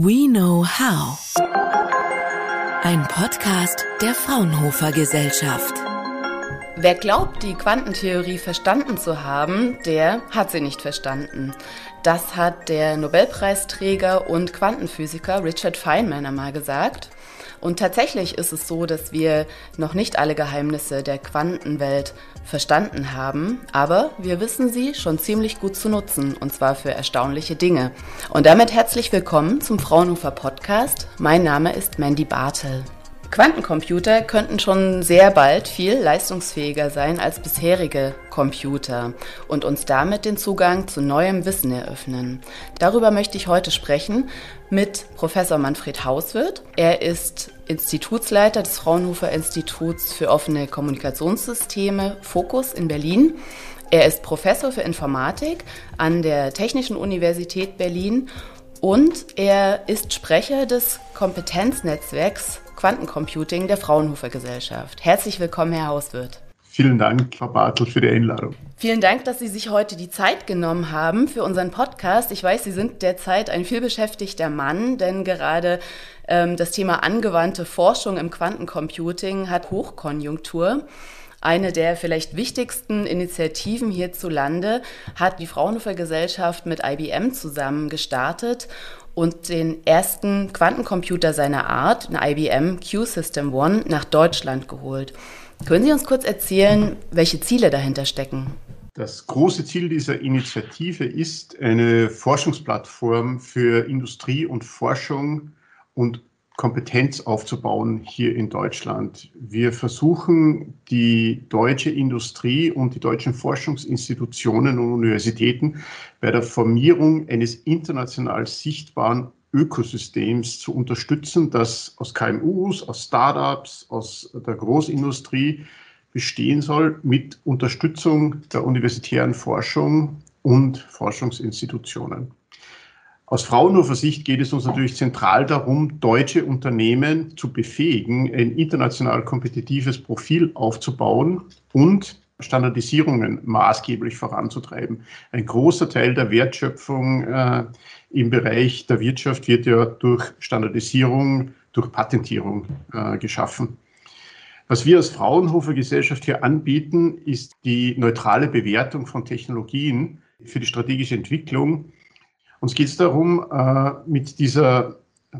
We Know How. Ein Podcast der Fraunhofer Gesellschaft. Wer glaubt, die Quantentheorie verstanden zu haben, der hat sie nicht verstanden. Das hat der Nobelpreisträger und Quantenphysiker Richard Feynman einmal gesagt. Und tatsächlich ist es so, dass wir noch nicht alle Geheimnisse der Quantenwelt verstanden haben, aber wir wissen sie schon ziemlich gut zu nutzen, und zwar für erstaunliche Dinge. Und damit herzlich willkommen zum Fraunhofer Podcast. Mein Name ist Mandy Bartel. Quantencomputer könnten schon sehr bald viel leistungsfähiger sein als bisherige Computer und uns damit den Zugang zu neuem Wissen eröffnen. Darüber möchte ich heute sprechen mit Professor Manfred Hauswirth. Er ist Institutsleiter des Fraunhofer Instituts für offene Kommunikationssysteme Fokus in Berlin. Er ist Professor für Informatik an der Technischen Universität Berlin und er ist Sprecher des Kompetenznetzwerks Quantencomputing der Fraunhofer Gesellschaft. Herzlich willkommen, Herr Hauswirt. Vielen Dank, Frau Bartel, für die Einladung. Vielen Dank, dass Sie sich heute die Zeit genommen haben für unseren Podcast. Ich weiß, Sie sind derzeit ein vielbeschäftigter Mann, denn gerade ähm, das Thema angewandte Forschung im Quantencomputing hat Hochkonjunktur. Eine der vielleicht wichtigsten Initiativen hierzulande hat die Fraunhofer Gesellschaft mit IBM zusammen gestartet und den ersten Quantencomputer seiner Art, eine IBM Q-System One, nach Deutschland geholt. Können Sie uns kurz erzählen, welche Ziele dahinter stecken? Das große Ziel dieser Initiative ist, eine Forschungsplattform für Industrie und Forschung und Kompetenz aufzubauen hier in Deutschland. Wir versuchen, die deutsche Industrie und die deutschen Forschungsinstitutionen und Universitäten bei der Formierung eines international sichtbaren Ökosystems zu unterstützen, das aus KMUs, aus Startups, aus der Großindustrie bestehen soll, mit Unterstützung der universitären Forschung und Forschungsinstitutionen. Aus Fraunhofer Sicht geht es uns natürlich zentral darum, deutsche Unternehmen zu befähigen, ein international kompetitives Profil aufzubauen und Standardisierungen maßgeblich voranzutreiben. Ein großer Teil der Wertschöpfung äh, im Bereich der Wirtschaft wird ja durch Standardisierung, durch Patentierung äh, geschaffen. Was wir als Fraunhofer Gesellschaft hier anbieten, ist die neutrale Bewertung von Technologien für die strategische Entwicklung uns geht es darum, äh, mit dieser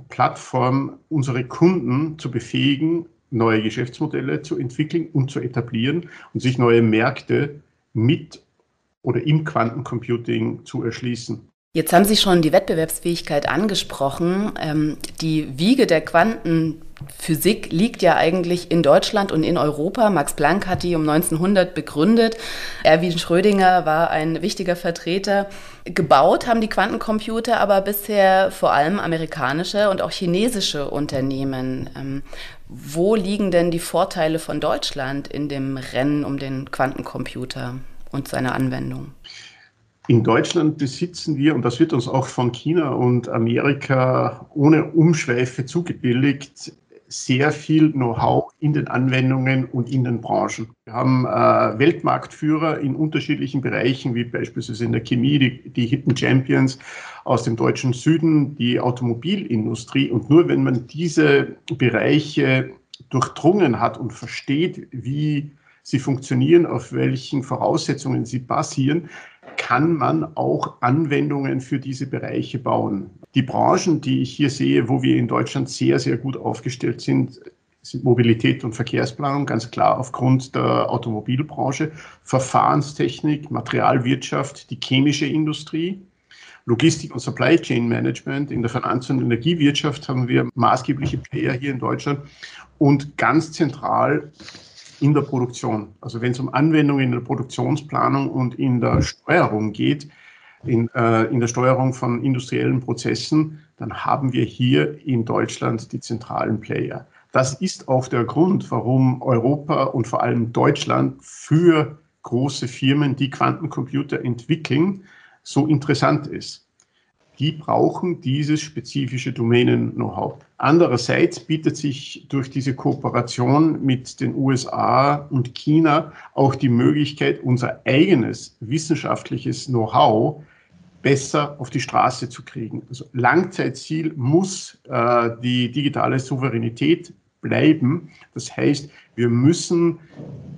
Plattform unsere Kunden zu befähigen, neue Geschäftsmodelle zu entwickeln und zu etablieren und sich neue Märkte mit oder im Quantencomputing zu erschließen. Jetzt haben Sie schon die Wettbewerbsfähigkeit angesprochen. Ähm, die Wiege der Quantenphysik liegt ja eigentlich in Deutschland und in Europa. Max Planck hat die um 1900 begründet. Erwin Schrödinger war ein wichtiger Vertreter. Gebaut haben die Quantencomputer aber bisher vor allem amerikanische und auch chinesische Unternehmen. Ähm, wo liegen denn die Vorteile von Deutschland in dem Rennen um den Quantencomputer und seine Anwendung? In Deutschland besitzen wir, und das wird uns auch von China und Amerika ohne Umschweife zugebilligt, sehr viel Know-how in den Anwendungen und in den Branchen. Wir haben äh, Weltmarktführer in unterschiedlichen Bereichen, wie beispielsweise in der Chemie, die, die Hidden Champions aus dem deutschen Süden, die Automobilindustrie. Und nur wenn man diese Bereiche durchdrungen hat und versteht, wie sie funktionieren, auf welchen Voraussetzungen sie basieren, kann man auch Anwendungen für diese Bereiche bauen. Die Branchen, die ich hier sehe, wo wir in Deutschland sehr, sehr gut aufgestellt sind, sind Mobilität und Verkehrsplanung, ganz klar aufgrund der Automobilbranche, Verfahrenstechnik, Materialwirtschaft, die chemische Industrie, Logistik und Supply Chain Management. In der Finanz- und Energiewirtschaft haben wir maßgebliche Player hier in Deutschland und ganz zentral in der Produktion. Also wenn es um Anwendungen in der Produktionsplanung und in der Steuerung geht, in, äh, in der Steuerung von industriellen Prozessen, dann haben wir hier in Deutschland die zentralen Player. Das ist auch der Grund, warum Europa und vor allem Deutschland für große Firmen, die Quantencomputer entwickeln, so interessant ist die brauchen dieses spezifische Domänen-Know-how. Andererseits bietet sich durch diese Kooperation mit den USA und China auch die Möglichkeit, unser eigenes wissenschaftliches Know-how besser auf die Straße zu kriegen. Also Langzeitziel muss äh, die digitale Souveränität bleiben. Das heißt, wir müssen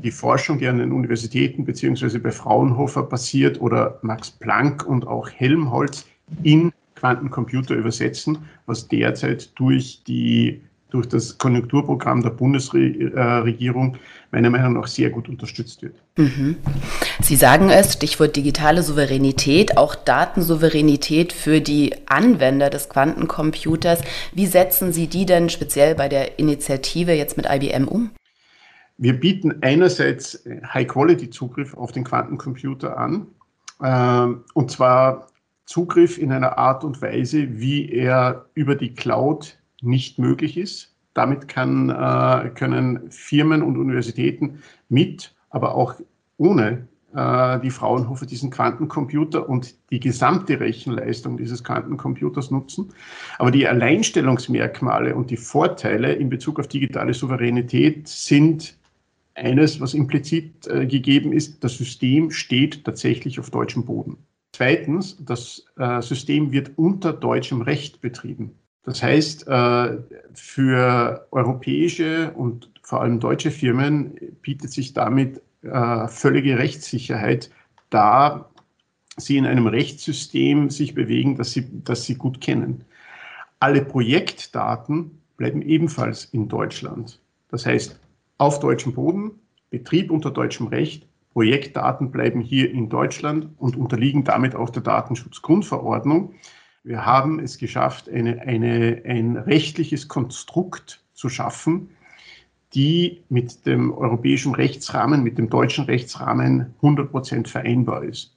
die Forschung, die an den Universitäten beziehungsweise bei Fraunhofer passiert oder Max Planck und auch Helmholtz in Quantencomputer übersetzen, was derzeit durch die durch das Konjunkturprogramm der Bundesregierung meiner Meinung nach sehr gut unterstützt wird. Mhm. Sie sagen es, Stichwort digitale Souveränität, auch Datensouveränität für die Anwender des Quantencomputers. Wie setzen Sie die denn speziell bei der Initiative jetzt mit IBM um? Wir bieten einerseits High-Quality-Zugriff auf den Quantencomputer an, ähm, und zwar Zugriff in einer Art und Weise, wie er über die Cloud nicht möglich ist. Damit kann, äh, können Firmen und Universitäten mit, aber auch ohne äh, die Fraunhofer diesen Quantencomputer und die gesamte Rechenleistung dieses Quantencomputers nutzen. Aber die Alleinstellungsmerkmale und die Vorteile in Bezug auf digitale Souveränität sind eines, was implizit äh, gegeben ist, das System steht tatsächlich auf deutschem Boden. Zweitens, das äh, System wird unter deutschem Recht betrieben. Das heißt, äh, für europäische und vor allem deutsche Firmen bietet sich damit äh, völlige Rechtssicherheit da sie in einem Rechtssystem sich bewegen, das sie, das sie gut kennen. Alle Projektdaten bleiben ebenfalls in Deutschland. Das heißt, auf deutschem Boden, Betrieb unter deutschem Recht, Projektdaten bleiben hier in Deutschland und unterliegen damit auch der Datenschutzgrundverordnung. Wir haben es geschafft, eine, eine, ein rechtliches Konstrukt zu schaffen, die mit dem europäischen Rechtsrahmen, mit dem deutschen Rechtsrahmen 100 Prozent vereinbar ist.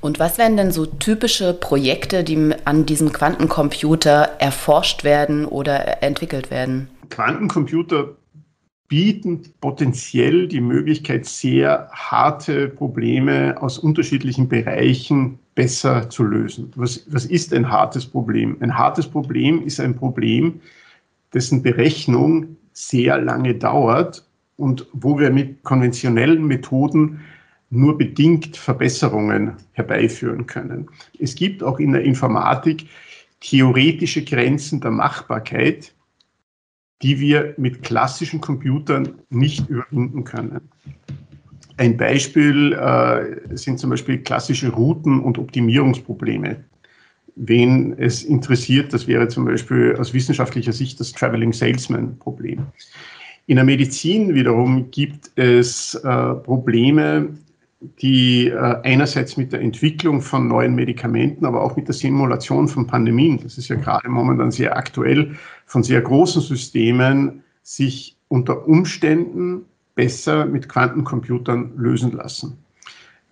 Und was wären denn so typische Projekte, die an diesem Quantencomputer erforscht werden oder entwickelt werden? Quantencomputer bieten potenziell die Möglichkeit, sehr harte Probleme aus unterschiedlichen Bereichen besser zu lösen. Was, was ist ein hartes Problem? Ein hartes Problem ist ein Problem, dessen Berechnung sehr lange dauert und wo wir mit konventionellen Methoden nur bedingt Verbesserungen herbeiführen können. Es gibt auch in der Informatik theoretische Grenzen der Machbarkeit, die wir mit klassischen Computern nicht überwinden können. Ein Beispiel äh, sind zum Beispiel klassische Routen- und Optimierungsprobleme. Wen es interessiert, das wäre zum Beispiel aus wissenschaftlicher Sicht das Traveling Salesman-Problem. In der Medizin wiederum gibt es äh, Probleme, die äh, einerseits mit der Entwicklung von neuen Medikamenten, aber auch mit der Simulation von Pandemien, das ist ja gerade momentan sehr aktuell, von sehr großen Systemen sich unter Umständen besser mit Quantencomputern lösen lassen.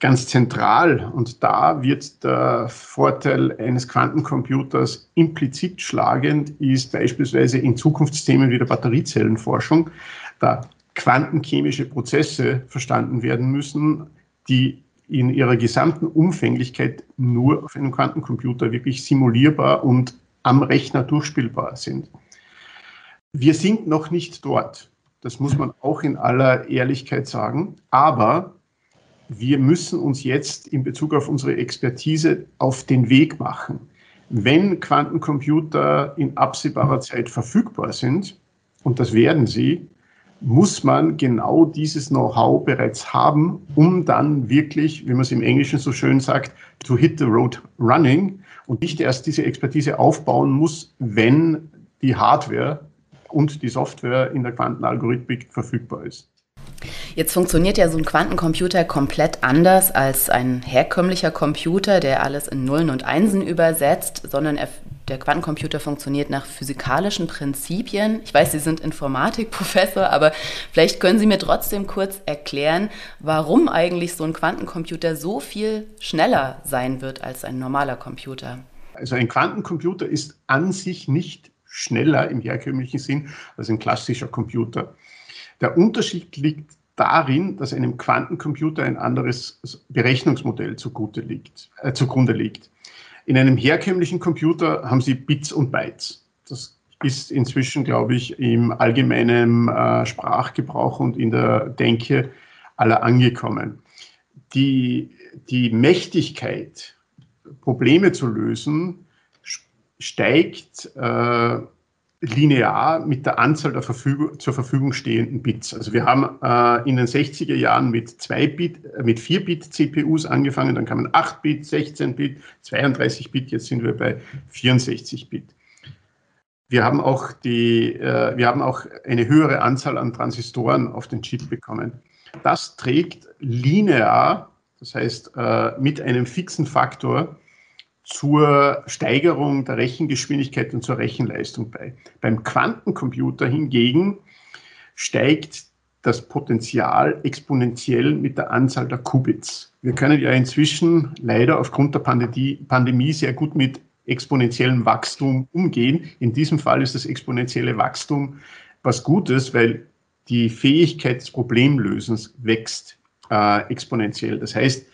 Ganz zentral, und da wird der Vorteil eines Quantencomputers implizit schlagend, ist beispielsweise in Zukunftsthemen wie der Batteriezellenforschung, da quantenchemische Prozesse verstanden werden müssen, die in ihrer gesamten Umfänglichkeit nur auf einem Quantencomputer wirklich simulierbar und am Rechner durchspielbar sind. Wir sind noch nicht dort. Das muss man auch in aller Ehrlichkeit sagen. Aber wir müssen uns jetzt in Bezug auf unsere Expertise auf den Weg machen. Wenn Quantencomputer in absehbarer Zeit verfügbar sind, und das werden sie, muss man genau dieses Know-how bereits haben, um dann wirklich, wie man es im Englischen so schön sagt, to hit the road running und nicht erst diese Expertise aufbauen muss, wenn die Hardware und die Software in der Quantenalgorithmik verfügbar ist. Jetzt funktioniert ja so ein Quantencomputer komplett anders als ein herkömmlicher Computer, der alles in Nullen und Einsen übersetzt, sondern er der Quantencomputer funktioniert nach physikalischen Prinzipien. Ich weiß, Sie sind Informatikprofessor, aber vielleicht können Sie mir trotzdem kurz erklären, warum eigentlich so ein Quantencomputer so viel schneller sein wird als ein normaler Computer. Also ein Quantencomputer ist an sich nicht schneller im herkömmlichen Sinn als ein klassischer Computer. Der Unterschied liegt darin, dass einem Quantencomputer ein anderes Berechnungsmodell zugute liegt, äh, zugrunde liegt. In einem herkömmlichen Computer haben Sie Bits und Bytes. Das ist inzwischen, glaube ich, im allgemeinen äh, Sprachgebrauch und in der Denke aller angekommen. Die, die Mächtigkeit Probleme zu lösen, steigt äh, linear mit der Anzahl der Verfügung, zur Verfügung stehenden Bits. Also wir haben äh, in den 60er Jahren mit 2 Bit, äh, mit 4 Bit CPUs angefangen, dann kamen 8 Bit, 16 Bit, 32 Bit, jetzt sind wir bei 64 Bit. Wir haben auch die, äh, wir haben auch eine höhere Anzahl an Transistoren auf den Chip bekommen. Das trägt linear, das heißt äh, mit einem fixen Faktor, zur Steigerung der Rechengeschwindigkeit und zur Rechenleistung bei. Beim Quantencomputer hingegen steigt das Potenzial exponentiell mit der Anzahl der Qubits. Wir können ja inzwischen leider aufgrund der Pandemie sehr gut mit exponentiellem Wachstum umgehen. In diesem Fall ist das exponentielle Wachstum was Gutes, weil die Fähigkeit des Problemlösens wächst äh, exponentiell. Das heißt,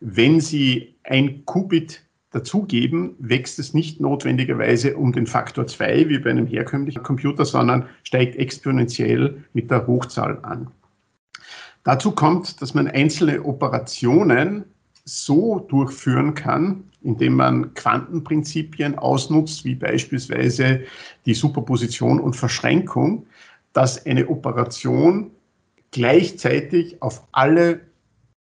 wenn Sie ein Qubit dazugeben, wächst es nicht notwendigerweise um den Faktor 2 wie bei einem herkömmlichen Computer, sondern steigt exponentiell mit der Hochzahl an. Dazu kommt, dass man einzelne Operationen so durchführen kann, indem man Quantenprinzipien ausnutzt, wie beispielsweise die Superposition und Verschränkung, dass eine Operation gleichzeitig auf alle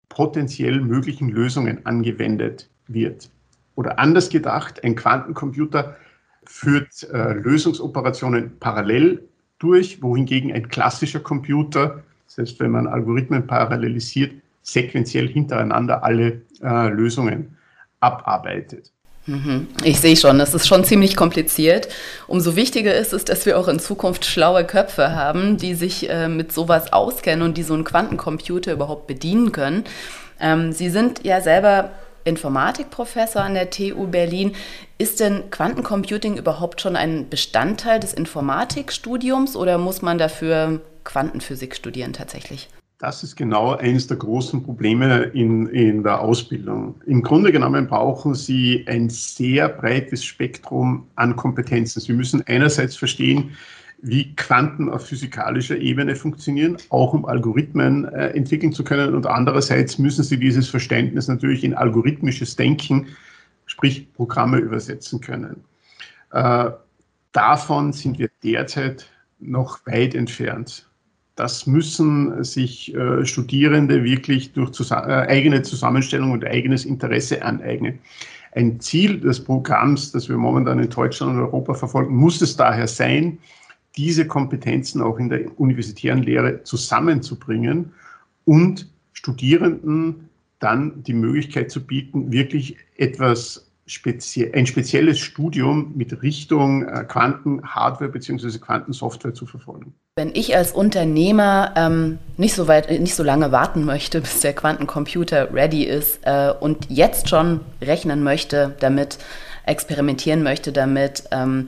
potenziell möglichen Lösungen angewendet wird. Oder anders gedacht, ein Quantencomputer führt äh, Lösungsoperationen parallel durch, wohingegen ein klassischer Computer, selbst wenn man Algorithmen parallelisiert, sequenziell hintereinander alle äh, Lösungen abarbeitet. Mhm. Ich sehe schon, das ist schon ziemlich kompliziert. Umso wichtiger ist es, dass wir auch in Zukunft schlaue Köpfe haben, die sich äh, mit sowas auskennen und die so einen Quantencomputer überhaupt bedienen können. Ähm, Sie sind ja selber Informatikprofessor an der TU Berlin. Ist denn Quantencomputing überhaupt schon ein Bestandteil des Informatikstudiums oder muss man dafür Quantenphysik studieren tatsächlich? Das ist genau eines der großen Probleme in, in der Ausbildung. Im Grunde genommen brauchen Sie ein sehr breites Spektrum an Kompetenzen. Sie müssen einerseits verstehen, wie Quanten auf physikalischer Ebene funktionieren, auch um Algorithmen äh, entwickeln zu können. Und andererseits müssen Sie dieses Verständnis natürlich in algorithmisches Denken, sprich Programme übersetzen können. Äh, davon sind wir derzeit noch weit entfernt. Das müssen sich äh, Studierende wirklich durch zus äh, eigene Zusammenstellung und eigenes Interesse aneignen. Ein Ziel des Programms, das wir momentan in Deutschland und Europa verfolgen, muss es daher sein, diese Kompetenzen auch in der universitären Lehre zusammenzubringen und Studierenden dann die Möglichkeit zu bieten, wirklich etwas spezie ein spezielles Studium mit Richtung äh, Quantenhardware bzw. Quantensoftware zu verfolgen. Wenn ich als Unternehmer ähm, nicht so weit, nicht so lange warten möchte, bis der Quantencomputer ready ist äh, und jetzt schon rechnen möchte, damit experimentieren möchte, damit ähm,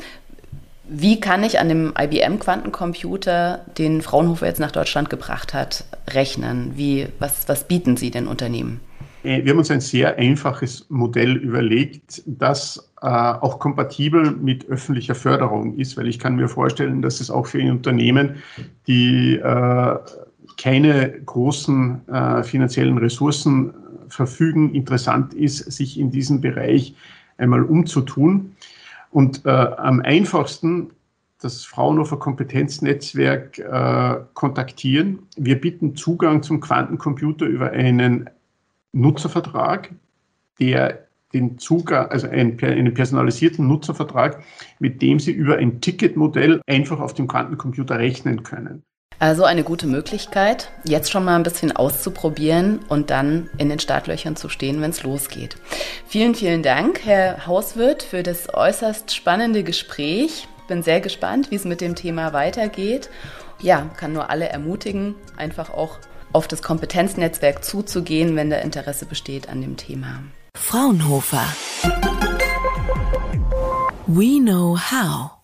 wie kann ich an dem IBM-Quantencomputer, den Fraunhofer jetzt nach Deutschland gebracht hat, rechnen? Wie, was, was bieten Sie den Unternehmen? Äh, wir haben uns ein sehr einfaches Modell überlegt, das äh, auch kompatibel mit öffentlicher Förderung ist, weil ich kann mir vorstellen, dass es auch für Unternehmen, die äh, keine großen äh, finanziellen Ressourcen verfügen, interessant ist, sich in diesem Bereich einmal umzutun. Und äh, am einfachsten das Fraunhofer Kompetenznetzwerk äh, kontaktieren. Wir bieten Zugang zum Quantencomputer über einen Nutzervertrag, der den Zugang, also einen, einen personalisierten Nutzervertrag, mit dem Sie über ein Ticketmodell einfach auf dem Quantencomputer rechnen können. Also eine gute Möglichkeit, jetzt schon mal ein bisschen auszuprobieren und dann in den Startlöchern zu stehen, wenn es losgeht. Vielen, vielen Dank, Herr Hauswirt, für das äußerst spannende Gespräch. Bin sehr gespannt, wie es mit dem Thema weitergeht. Ja, kann nur alle ermutigen, einfach auch auf das Kompetenznetzwerk zuzugehen, wenn da Interesse besteht an dem Thema. Fraunhofer. We know how.